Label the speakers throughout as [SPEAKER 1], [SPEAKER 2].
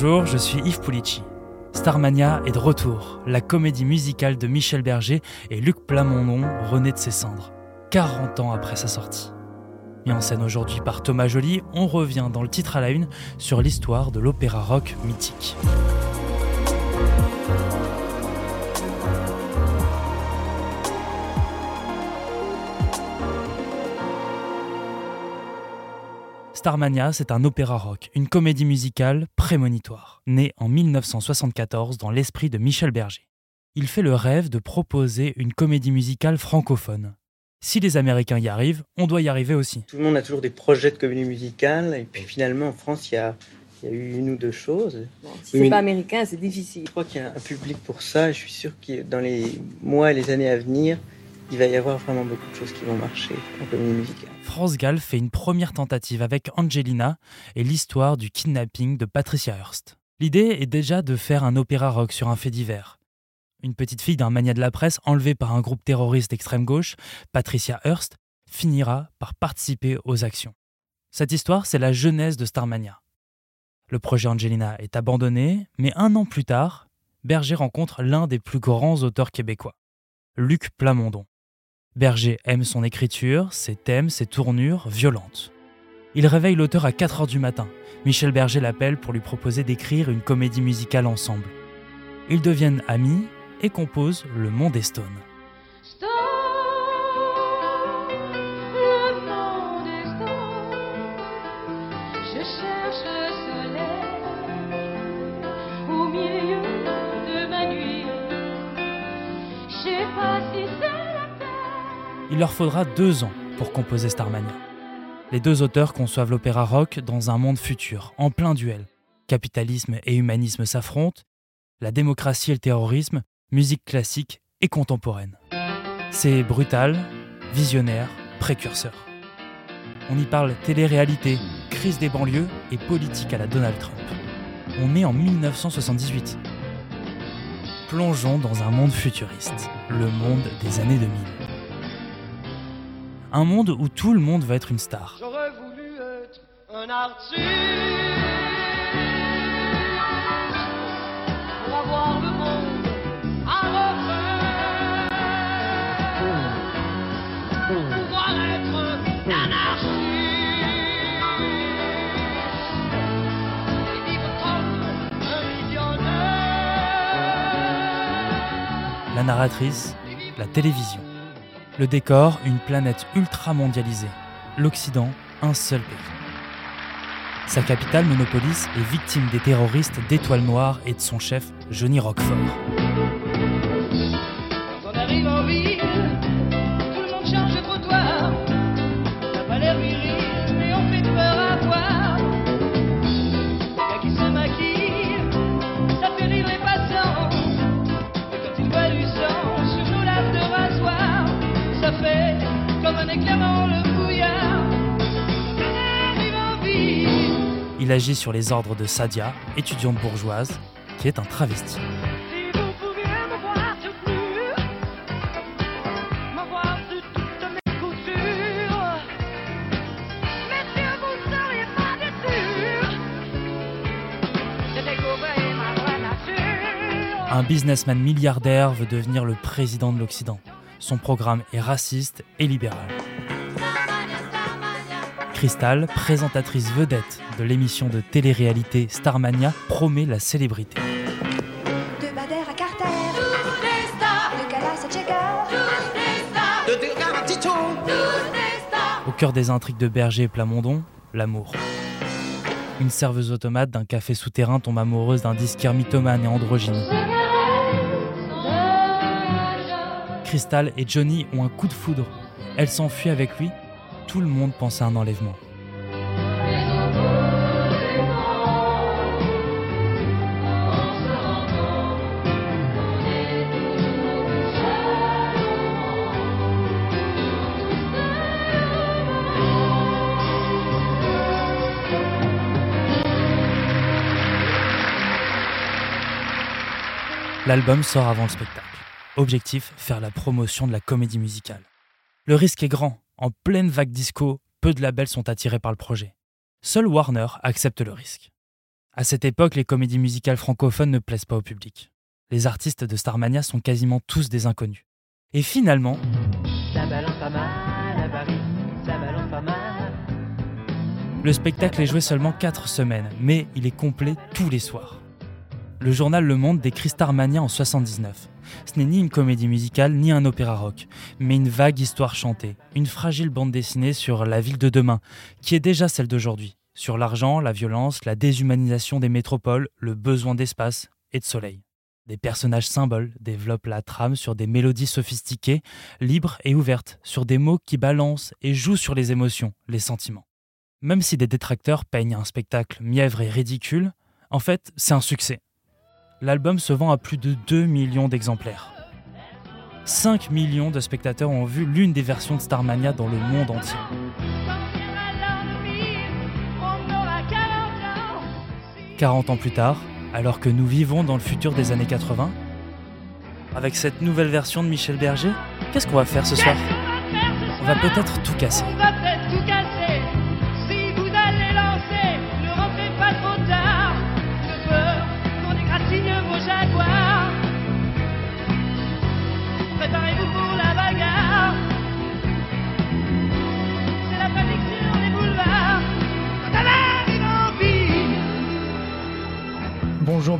[SPEAKER 1] Bonjour, je suis Yves Pulici. Starmania est de retour, la comédie musicale de Michel Berger et Luc Plamondon renaît de ses cendres, 40 ans après sa sortie. Mis en scène aujourd'hui par Thomas Joly, on revient dans le titre à la une sur l'histoire de l'opéra rock mythique. Starmania, c'est un opéra rock, une comédie musicale prémonitoire, née en 1974 dans l'esprit de Michel Berger. Il fait le rêve de proposer une comédie musicale francophone. Si les Américains y arrivent, on doit y arriver aussi.
[SPEAKER 2] Tout le monde a toujours des projets de comédie musicale, et puis finalement en France, il y a, il y a eu une ou deux choses.
[SPEAKER 3] si c'est pas américain, c'est difficile.
[SPEAKER 2] Je crois qu'il y a un public pour ça, et je suis sûr que dans les mois et les années à venir, il va y avoir vraiment beaucoup de choses qui vont marcher en comédie musicale.
[SPEAKER 1] France Gall fait une première tentative avec Angelina et l'histoire du kidnapping de Patricia Hearst. L'idée est déjà de faire un opéra rock sur un fait divers. Une petite fille d'un mania de la presse enlevée par un groupe terroriste d'extrême gauche, Patricia Hearst, finira par participer aux actions. Cette histoire, c'est la jeunesse de Starmania. Le projet Angelina est abandonné, mais un an plus tard, Berger rencontre l'un des plus grands auteurs québécois, Luc Plamondon. Berger aime son écriture, ses thèmes, ses tournures violentes. Il réveille l'auteur à 4 heures du matin. Michel Berger l'appelle pour lui proposer d'écrire une comédie musicale ensemble. Ils deviennent amis et composent Le Monde est Stone. Il leur faudra deux ans pour composer Starmania. Les deux auteurs conçoivent l'opéra rock dans un monde futur, en plein duel. Capitalisme et humanisme s'affrontent, la démocratie et le terrorisme, musique classique et contemporaine. C'est brutal, visionnaire, précurseur. On y parle télé-réalité, crise des banlieues et politique à la Donald Trump. On est en 1978. Plongeons dans un monde futuriste, le monde des années 2000. Un monde où tout le monde va être une star.
[SPEAKER 4] J'aurais voulu être un artiste pour avoir le monde à refaire, pour pouvoir être un artiste et vivre comme un millionnaire.
[SPEAKER 1] La narratrice, la télévision. Le décor, une planète ultra mondialisée. L'Occident, un seul pays. Sa capitale, Monopolis, est victime des terroristes d'Étoile Noire et de son chef, Johnny Roquefort. Agit sur les ordres de Sadia, étudiante bourgeoise, qui est un travesti. Un businessman milliardaire veut devenir le président de l'Occident. Son programme est raciste et libéral. Crystal, présentatrice vedette de l'émission de télé-réalité Starmania, promet la célébrité.
[SPEAKER 5] De Bader à Carter, de Calais à Checker,
[SPEAKER 1] Au cœur des intrigues de Berger et Plamondon, l'amour. Une serveuse automate d'un café souterrain tombe amoureuse d'un disquaire mythomane et androgyne. Crystal et Johnny ont un coup de foudre. Elle s'enfuit avec lui. Tout le monde pense à un enlèvement. L'album sort avant le spectacle. Objectif, faire la promotion de la comédie musicale. Le risque est grand. En pleine vague disco, peu de labels sont attirés par le projet. Seul Warner accepte le risque. À cette époque, les comédies musicales francophones ne plaisent pas au public. Les artistes de Starmania sont quasiment tous des inconnus. Et finalement, le spectacle est joué seulement 4 semaines, mais il est complet tous les soirs. Le journal Le Monde décrit Starmania en 79. Ce n'est ni une comédie musicale ni un opéra rock, mais une vague histoire chantée, une fragile bande dessinée sur la ville de demain, qui est déjà celle d'aujourd'hui, sur l'argent, la violence, la déshumanisation des métropoles, le besoin d'espace et de soleil. Des personnages symboles développent la trame sur des mélodies sophistiquées, libres et ouvertes, sur des mots qui balancent et jouent sur les émotions, les sentiments. Même si des détracteurs peignent un spectacle mièvre et ridicule, en fait, c'est un succès. L'album se vend à plus de 2 millions d'exemplaires. 5 millions de spectateurs ont vu l'une des versions de Starmania dans le monde entier. 40 ans plus tard, alors que nous vivons dans le futur des années 80, avec cette nouvelle version de Michel Berger, qu'est-ce qu'on va faire ce soir? On va peut-être tout casser.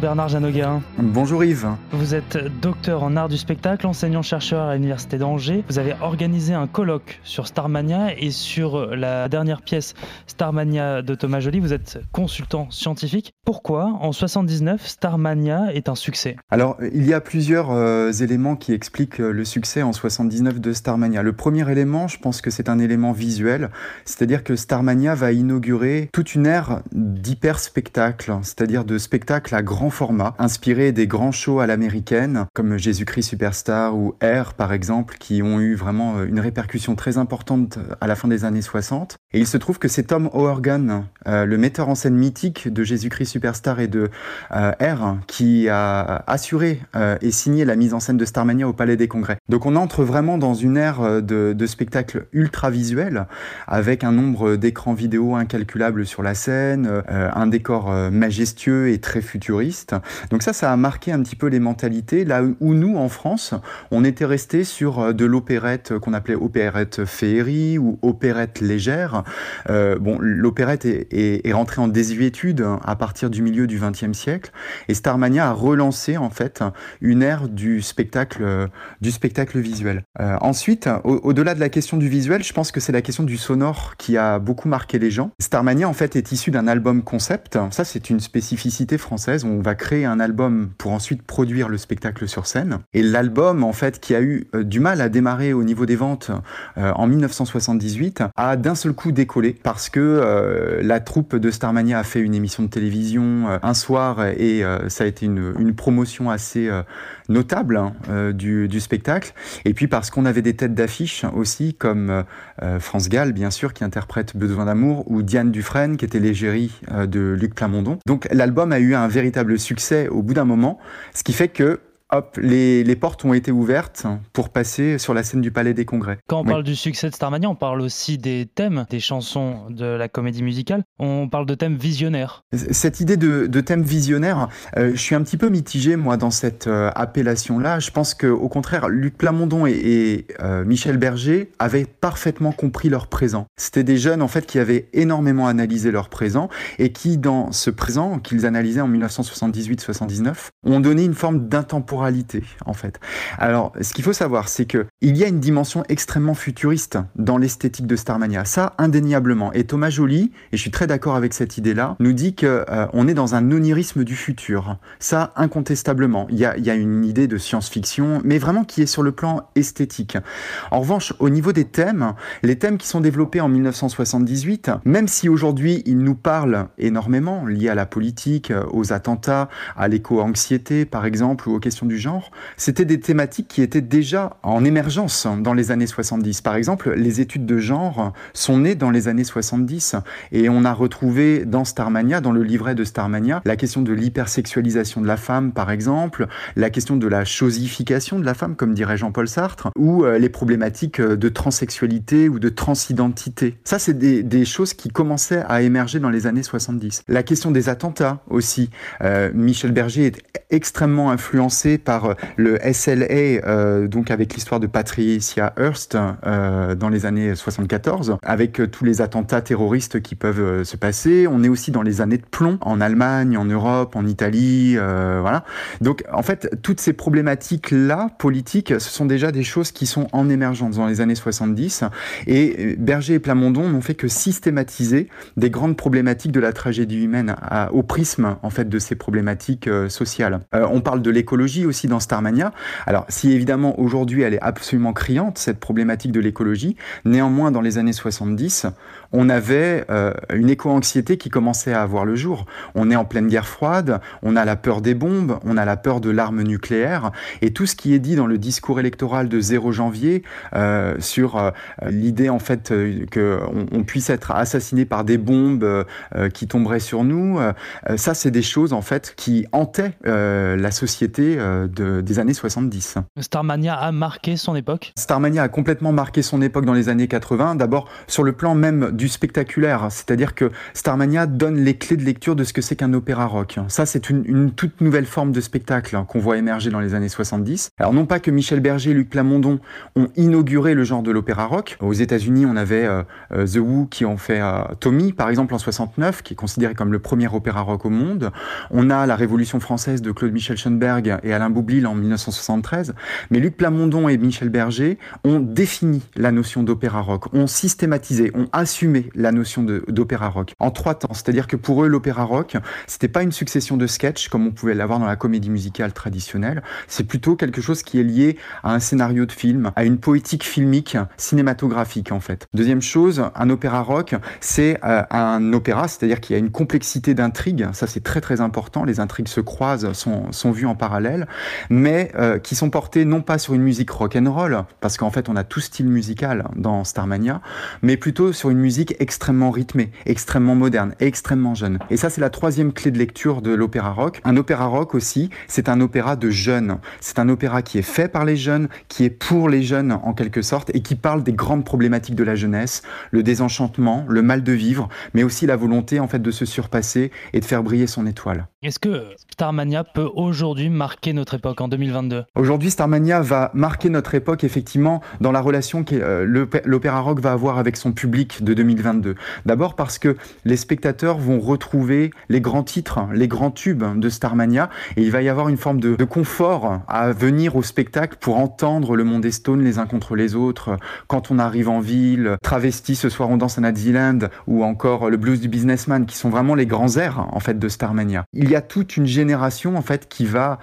[SPEAKER 1] Bernard Janoguin.
[SPEAKER 6] Bonjour Yves.
[SPEAKER 1] Vous êtes docteur en art du spectacle, enseignant-chercheur à l'Université d'Angers. Vous avez organisé un colloque sur Starmania et sur la dernière pièce Starmania de Thomas Joly, vous êtes consultant scientifique. Pourquoi en 79 Starmania est un succès?
[SPEAKER 6] Alors, il y a plusieurs euh, éléments qui expliquent euh, le succès en 79 de Starmania. Le premier élément, je pense que c'est un élément visuel, c'est-à-dire que Starmania va inaugurer toute une ère d'hyper-spectacle, c'est-à-dire de spectacle à grand inspiré des grands shows à l'américaine, comme Jésus-Christ Superstar ou Air par exemple, qui ont eu vraiment euh, une répercussion très importante à la fin des années 60. Et il se trouve que c'est Tom O'Organ, euh, le metteur en scène mythique de Jésus-Christ Superstar et de euh, Air, qui a assuré et signé la mise en scène de Starmania au Palais des Congrès. Donc on entre vraiment dans une ère de, de spectacle ultra visuel, avec un nombre d'écrans vidéo incalculable sur la scène, un décor majestueux et très donc ça, ça a marqué un petit peu les mentalités, là où nous, en France, on était resté sur euh, de l'opérette qu'on appelait opérette féerie ou opérette légère. Euh, bon, l'opérette est, rentrée en désuétude à partir du milieu du XXe siècle, et Starmania a relancé en fait une ère du spectacle, euh, du spectacle visuel. ensuite, au-delà de la question du visuel, je pense que c'est la question du sonore qui a beaucoup marqué les gens. Starmania en fait est issu d'un album concept. Ça, c'est une spécificité française on va créer un album pour ensuite produire le spectacle sur scène. Et l'album, en fait, qui a eu euh, du mal à démarrer au niveau des ventes euh, en 1978, a d'un seul coup décollé parce que euh, la troupe de Starmania a fait une émission de télévision un soir et ça a été une, promotion assez notable hein, du, spectacle. Et puis parce qu'on avait des têtes d'affiche aussi, comme France Gall, bien sûr, qui interprète Besoin d'amour, ou Diane Dufresne, qui était l'égérie de Luc Plamondon. Donc l'album a eu un véritable véritable au bout d'un moment, ce qui fait que hop, les, les, portes ont été ouvertes pour passer sur la scène du Palais des Congrès.
[SPEAKER 1] Quand on parle du succès de Starmania, on parle aussi des thèmes, des chansons de la comédie musicale. On parle de thèmes visionnaires.
[SPEAKER 6] Cette idée de, de thème visionnaire, euh, je suis un petit peu mitigé, moi, dans cette euh, appellation-là. Je pense qu'au contraire, Luc Plamondon et, et euh, Michel Berger avaient parfaitement compris leur présent. C'était des jeunes, en fait, qui avaient énormément analysé leur présent et qui, dans ce présent qu'ils analysaient en 1978-79, ont donné une forme d'intemporalité en fait. Alors, ce qu'il faut savoir, c'est que il y a une dimension extrêmement futuriste dans l'esthétique de Starmania. Ça, indéniablement. Et Thomas Joly, et je suis très d'accord avec cette idée-là, nous dit que euh, on est dans un onirisme du futur. Ça, incontestablement. Il y a, y a une idée de science-fiction, mais vraiment qui est sur le plan esthétique. En revanche, au niveau des thèmes, les thèmes qui sont développés en 1978, même si aujourd'hui ils nous parlent énormément, liés à la politique, aux attentats, à l'éco-anxiété, par exemple, ou aux questions du genre, c'était des thématiques qui étaient déjà en émergence dans les années 70. Par exemple, les études de genre sont nées dans les années 70 et on a retrouvé dans Starmania, dans le livret de Starmania, la question de l'hypersexualisation de la femme, par exemple, la question de la chosification de la femme, comme dirait Jean-Paul Sartre, ou euh, les problématiques de transsexualité ou de transidentité. Ça, c'est des, des, choses qui commençaient à émerger dans les années 70. La question des attentats aussi. Euh, Michel Berger est extrêmement influencé par euh, le SLA, euh, donc avec l'histoire de Patricia Hearst euh, dans les années 74, avec tous les attentats terroristes qui peuvent se passer. On est aussi dans les années de plomb en Allemagne, en Europe, en Italie, voilà. Donc en fait, toutes ces problématiques-là, politiques, ce sont déjà des choses qui sont en émergence dans les années 70. Et Berger et Plamondon n'ont fait que systématiser des grandes problématiques de la tragédie humaine au prisme en fait de ces problématiques sociales. On parle de l'écologie aussi dans Starmania. Alors, si évidemment aujourd'hui elle est absolument criante, cette problématique de l'écologie, néanmoins dans les années 70, on avait euh, une éco-anxiété qui commençait à avoir le jour. On est en pleine guerre froide, on a la peur des bombes, on a la peur de l'arme nucléaire, et tout ce qui est dit dans le discours électoral de 0 janvier euh, sur euh, l'idée en fait qu'on on puisse être assassiné par des bombes qui tomberaient sur nous, ça c'est des choses en fait qui hantaient la société de, des années 70.
[SPEAKER 1] Starmania a marqué son époque
[SPEAKER 6] Starmania a complètement marqué son époque dans les années 80, d'abord sur le plan même du spectaculaire, c'est-à-dire que Starmania donne les clés de lecture de ce que c'est qu'un opéra rock. Ça, c'est une, une, toute nouvelle forme de spectacle qu'on voit émerger dans les années 70. Alors non pas que Michel Berger et Luc Plamondon ont inauguré le genre de l'opéra rock. Aux États-Unis, on avait euh, euh, The Who qui ont fait euh, Tommy, par exemple, en 69, qui est considéré comme le premier opéra rock au monde. On a la Révolution française de Claude Michel Schoenberg et Alain Boublil en 1973. Mais Luc Plamondon et Michel Berger ont défini la notion d'opéra rock, ont systématisé, ont assumé la notion d'opéra rock en trois temps. C'est-à-dire que pour eux, l'opéra rock, c'était pas une succession de sketchs comme on pouvait l'avoir dans la comédie musicale traditionnelle. C'est plutôt quelque chose qui est lié à un scénario de film, à une poétique filmique, cinématographique en fait. Deuxième chose, un opéra rock, c'est euh, un opéra, c'est-à-dire qu'il y a une complexité d'intrigues. Ça, c'est très très important. Les intrigues se croisent, sont, sont vues en parallèle, mais euh, qui sont portées non pas sur une musique rock and roll, parce qu'en fait, on a tout style musical dans Starmania, mais plutôt sur une musique extrêmement rythmée, extrêmement moderne, extrêmement jeune. Et ça, c'est la troisième clé de lecture de l'opéra rock. Un opéra rock aussi, c'est un opéra de jeunes. C'est un opéra qui est fait par les jeunes, qui est pour les jeunes en quelque sorte, et qui parle des grandes problématiques de la jeunesse, le désenchantement, le mal de vivre, mais aussi la volonté en fait de se surpasser et de faire briller son étoile.
[SPEAKER 1] Est-ce que Starmania peut aujourd'hui marquer notre époque en 2022
[SPEAKER 6] Aujourd'hui, Starmania va marquer notre époque effectivement dans la relation que euh, l'opéra rock va avoir avec son public de 2022. D'abord parce que les spectateurs vont retrouver les grands titres, les grands tubes de Starmania, et il va y avoir une forme de, confort à venir au spectacle pour entendre le monde des Stones les uns contre les autres. Quand on arrive en ville, Travesti, ce soir on danse à Naziland, ou encore le blues du businessman, qui sont vraiment les grands airs en fait de Starmania. Il y a toute une génération en fait qui va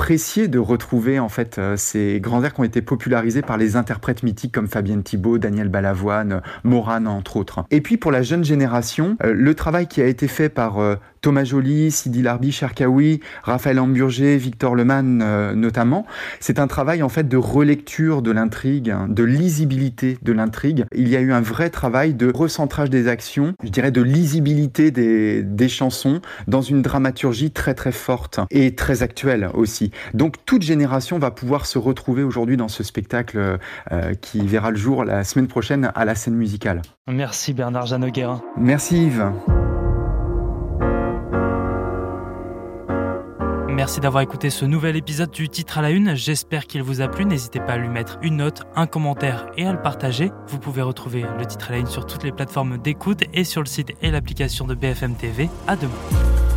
[SPEAKER 6] apprécier de retrouver en fait euh, ces grands airs qui ont été popularisés par les interprètes mythiques comme Fabienne Thibault, Daniel Balavoine, Morane entre autres. Et puis pour la jeune génération, euh, le travail qui a été fait par euh, Thomas Joly, Sidi Larbi, Cherkaoui, Raphaël Amburger, Victor Lemann euh, notamment. C'est un travail en fait de relecture de l'intrigue, hein, de lisibilité de l'intrigue. Il y a eu un vrai travail de recentrage des actions, je dirais de lisibilité des, des chansons dans une dramaturgie très très forte et très actuelle aussi. Donc toute génération va pouvoir se retrouver aujourd'hui dans ce spectacle euh, qui verra le jour la semaine prochaine à la scène musicale.
[SPEAKER 1] Merci Bernard Jeannot-Guérin.
[SPEAKER 6] Merci Yves.
[SPEAKER 1] Merci d'avoir écouté ce nouvel épisode du titre à la une. J'espère qu'il vous a plu. N'hésitez pas à lui mettre une note, un commentaire et à le partager. Vous pouvez retrouver le titre à la une sur toutes les plateformes d'écoute et sur le site et l'application de BFM TV. À demain.